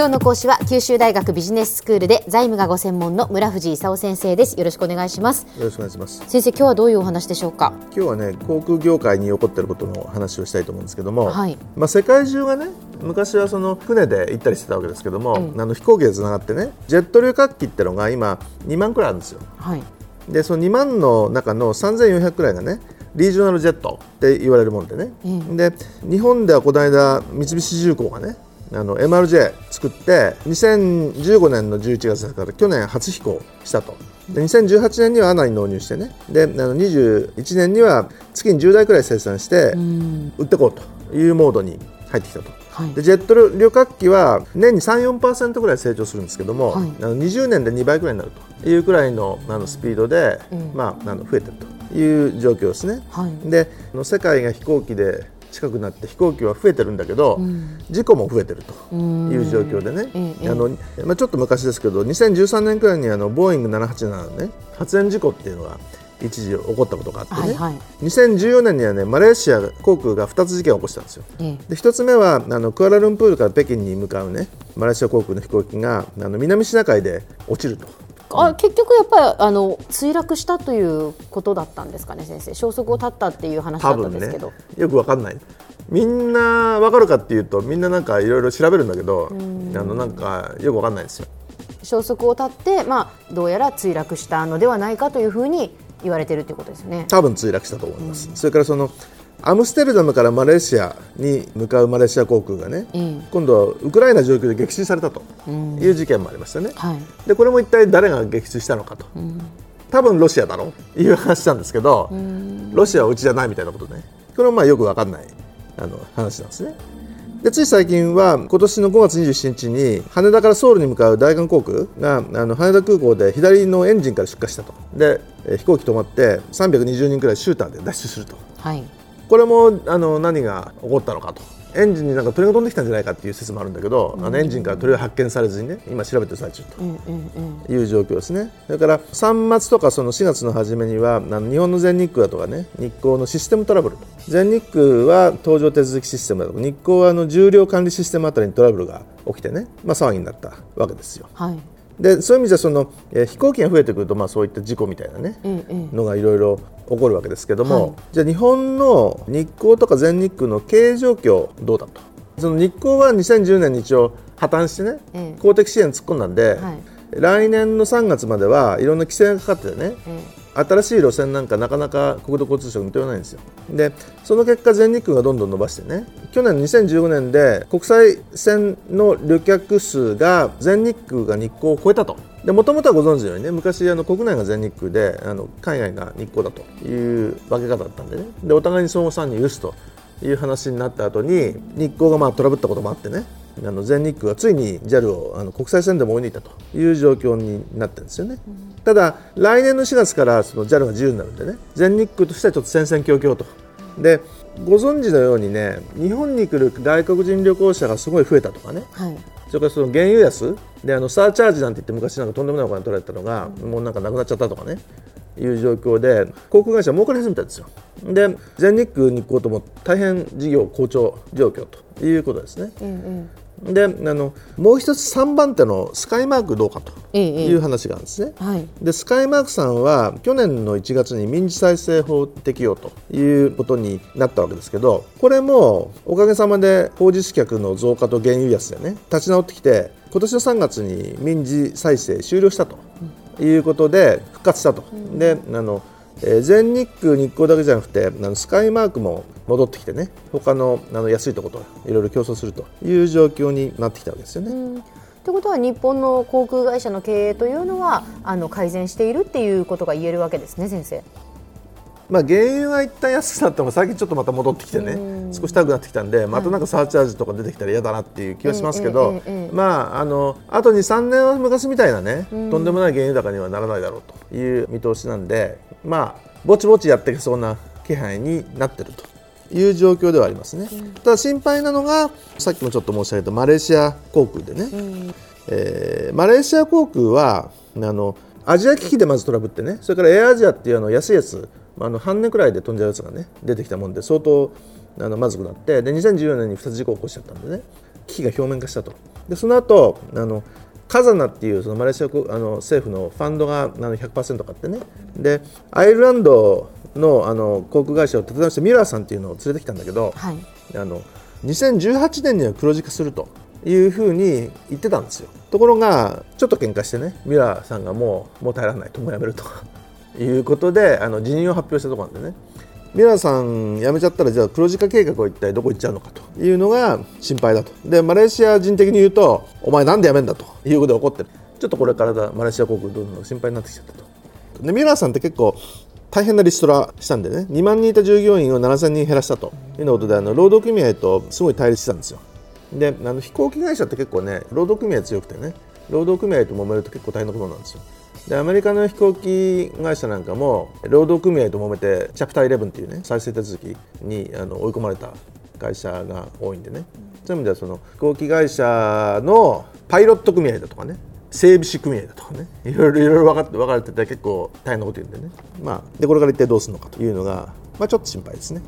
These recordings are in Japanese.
今日の講師は九州大学ビジネススクールで財務がご専門の村藤勲先生です。よろしくお願いします。よろしくお願いします。先生今日はどういうお話でしょうか？今日はね航空業界に起こっていることの話をしたいと思うんですけども、はい、まあ世界中がね昔はその船で行ったりしてたわけですけども、うん、あの飛行機でつながってねジェット旅客機ってのが今2万くらいあるんですよ、はい、でその2万の中の3400くらいがねリージョナルジェットって言われるもんでね、うん、で日本ではこの間三菱重工がねあの MRJ 作って2015年の11月から去年初飛行したと。で2018年にはアナに納入してね。であの21年には月に10台くらい生産して売っていこうというモードに入ってきたと。はい、でジェット旅客機は年に3、4%ぐらい成長するんですけども、はい、あの20年で2倍くらいになるというくらいのあのスピードで、うん、まあ、あの増えてるという状況ですね。はい、で世界が飛行機で近くなって飛行機は増えてるんだけど、うん、事故も増えてるという状況でね、あのまあ、ちょっと昔ですけど2013年くらいにあのボーイング787の、ね、発煙事故っていうのが一時起こったことがあってね、はいはい、2014年にはねマレーシア航空が2つ事件を起こしたんですよ。で1つ目はあのクアラルンプールから北京に向かうねマレーシア航空の飛行機があの南シナ海で落ちると。あ結局やっぱりあの墜落したということだったんですかね先生。消息を絶ったっていう話だったんですけど、ね、よくわかんない。みんなわかるかっていうとみんななんかいろいろ調べるんだけどあのなんかよくわかんないですよ。消息を絶って、まあ、どうやら墜落したのではないかというふうに言われてるということですね。多分墜落したと思います、それからそのアムステルダムからマレーシアに向かうマレーシア航空がね、うん、今度はウクライナ上空で撃墜されたという事件もありましたね、うんはい、でこれも一体誰が撃墜したのかと、うん、多分ロシアだろういう話なんですけど、ロシアはうちじゃないみたいなことね。これもまあよく分かんないあの話なんですね。でつい最近は今年の5月27日に羽田からソウルに向かう大韓航空があの羽田空港で左のエンジンから出火したと。で飛行機止まって320人くらいシューターで脱出すると、はい、これもあの何が起こったのかと。エンジンになんか鳥が飛んできたんじゃないかっていう説もあるんだけど、うん、あのエンジンから鳥は発見されずにね今調べてる最中という状況ですね、それから3月とかその4月の初めにはあの日本の全日空だとかね日航のシステムトラブル全日空は搭乗手続きシステムだとか日航はあの重量管理システムあたりにトラブルが起きてね、まあ、騒ぎになったわけですよ。はい。でそういう意味ではその、えー、飛行機が増えてくると、まあ、そういった事故みたいなね、うんうん、のがいろいろ起こるわけですけども、はい、じゃあ日本の日航とか全日空の経営状況どうだと？その日航は2010年に一応破綻してね、え公的支援突っ込んだんで、はい、来年の3月まではいろんな規制がかかっててね、新しい路線なんかなかなか国土交通省認めないんですよ。でその結果全日空がどんどん伸ばしてね去年2015年で国際線の旅客数が全日空が日航を超えたともともとはご存知のようにね昔あの国内が全日空であの海外が日航だという分け方だったんでねでお互いに相互参入許すという話になった後に日航がまあトラブったこともあってねあの全日空がついに JAL をあの国際線でも追い抜いたという状況になってるんですよね。ただ来年の4月からその JAL が自由になるんでね全日空としてはちょっと戦々恐々と。でご存知のようにね日本に来る外国人旅行者がすごい増えたとかね、はい、それからその原油安であのサーチャージなんて言って昔なんかとんでもないお金取られたのが、もうなんかなくなっちゃったとかねいう状況で航空会社儲かり始めたんですよ。で全日空に行こうとも大変事業好調状況ということですね、うんうんであのもう一つ3番手のスカイマークどうかという話があるんですね、ええはい、でスカイマークさんは去年の1月に民事再生法適用ということになったわけですけどこれもおかげさまで法実客の増加と原油安でね立ち直ってきて今年の3月に民事再生終了したということで復活したと。うん、であのえー、全日空、日光だけじゃなくてあのスカイマークも戻ってきてね他のあの安いところといろいろ競争するという状況になってきたわけですよね。ということは日本の航空会社の経営というのはあの改善しているっていうことが言えるわけですね先生。まあ、原油が一旦安くなっても最近ちょっとまた戻ってきてね少し高くなってきたんでまたなんかサーチャージとか出てきたら嫌だなっていう気がしますけど、まああのあと23年は昔みたいなねとんでもない原油高にはならないだろうという見通しなんでまあぼちぼちやっていけそうな気配になってるという状況ではありますね。ただ心配なのがさっきもちょっと申し上げたマレーシア航空でね、えー、マレーシア航空はあのアジア危機でまずトラブってねそれからエアアジアっていうあの安いやつあの半年くらいで飛んじゃうやつがね出てきたもんで相当あのまずくなってで2014年に2つ事故を起こしちゃったんでね。危機が表面化したと。でその後あのカザナっていうそのマレーシアあの政府のファンドがあの100%買ってね。でアイルランドのあの航空会社を立て直したミラーさんっていうのを連れてきたんだけど、はい、あの2018年には黒字化するというふうに言ってたんですよ。ところがちょっと喧嘩してねミラーさんがもうもう耐えられない。ともうやめると。いうことであの辞任を発表したところなんでねミラーさん辞めちゃったらじゃあ黒字化計画は一体どこ行っちゃうのかというのが心配だと。でマレーシア人的に言うとお前なんで辞めんだということで怒ってる。ちょっとこれからだマレーシア航空どんどん心配になってきちゃったと。でミラーさんって結構大変なリストラしたんでね。2万人いた従業員を7000人減らしたということであの労働組合とすごい対立したんですよ。であの飛行機会社って結構ね労働組合強くてね労働組合と揉めると結構大変なことなんですよ。でアメリカの飛行機会社なんかも労働組合と揉めてチャプター11っていうね再生手続きにあの追い込まれた会社が多いんでねそういう意味ではその飛行機会社のパイロット組合だとかね整備士組合だとかねいろいろいろいろ分かって分かれてて結構大変なこと言うんでね、まあ、でこれから一体どうするのかというのが、まあ、ちょっと心配ですね。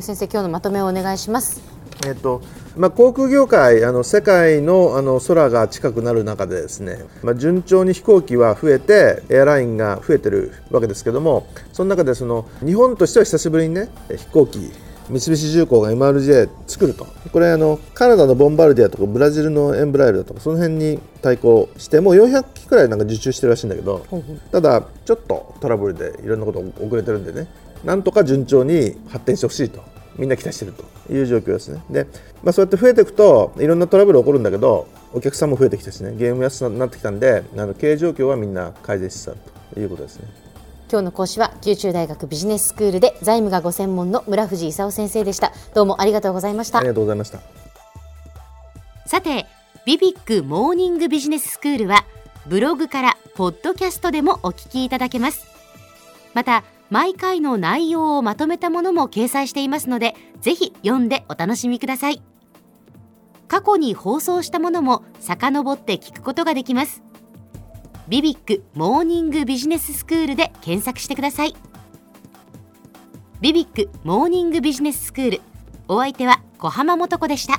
先生今日のまとめをお願いします。えっとまあ、航空業界あの世界のあの空が近くなる中でですね、まあ、順調に飛行機は増えてエアラインが増えてるわけですけどもその中でその日本としては久しぶりにね飛行機三菱重工が MRJ 作ると。これあのカナダのボンバルディアとかブラジルのエンブライルだとかその辺に対抗してもう400機くらいなんか受注してるらしいんだけどただちょっとトラブルでいろんなこと遅れてるんでねなんとか順調に発展してほしいとみんな期待してるという状況ですね。で、まあ、そうやって増えていくといろんなトラブル起こるんだけどお客さんも増えてきてですね。ゲーム安くなってきたんであの経営状況はみんな改善しつつあるということですね。今日の講師は九州大学ビジネススクールで財務がご専門の村藤勲先生でした。どうもありがとうございました。ありがとうございました。さてビビックモーニングビジネススクールはブログからポッドキャストでもお聞きいただけます。また毎回の内容をまとめたものも掲載していますのでぜひ読んでお楽しみください。過去に放送したものも遡って聞くことができます。ビビックモーニングビジネススクールで検索してください。ビビックモーニングビジネススクール。お相手は小浜もとこでした。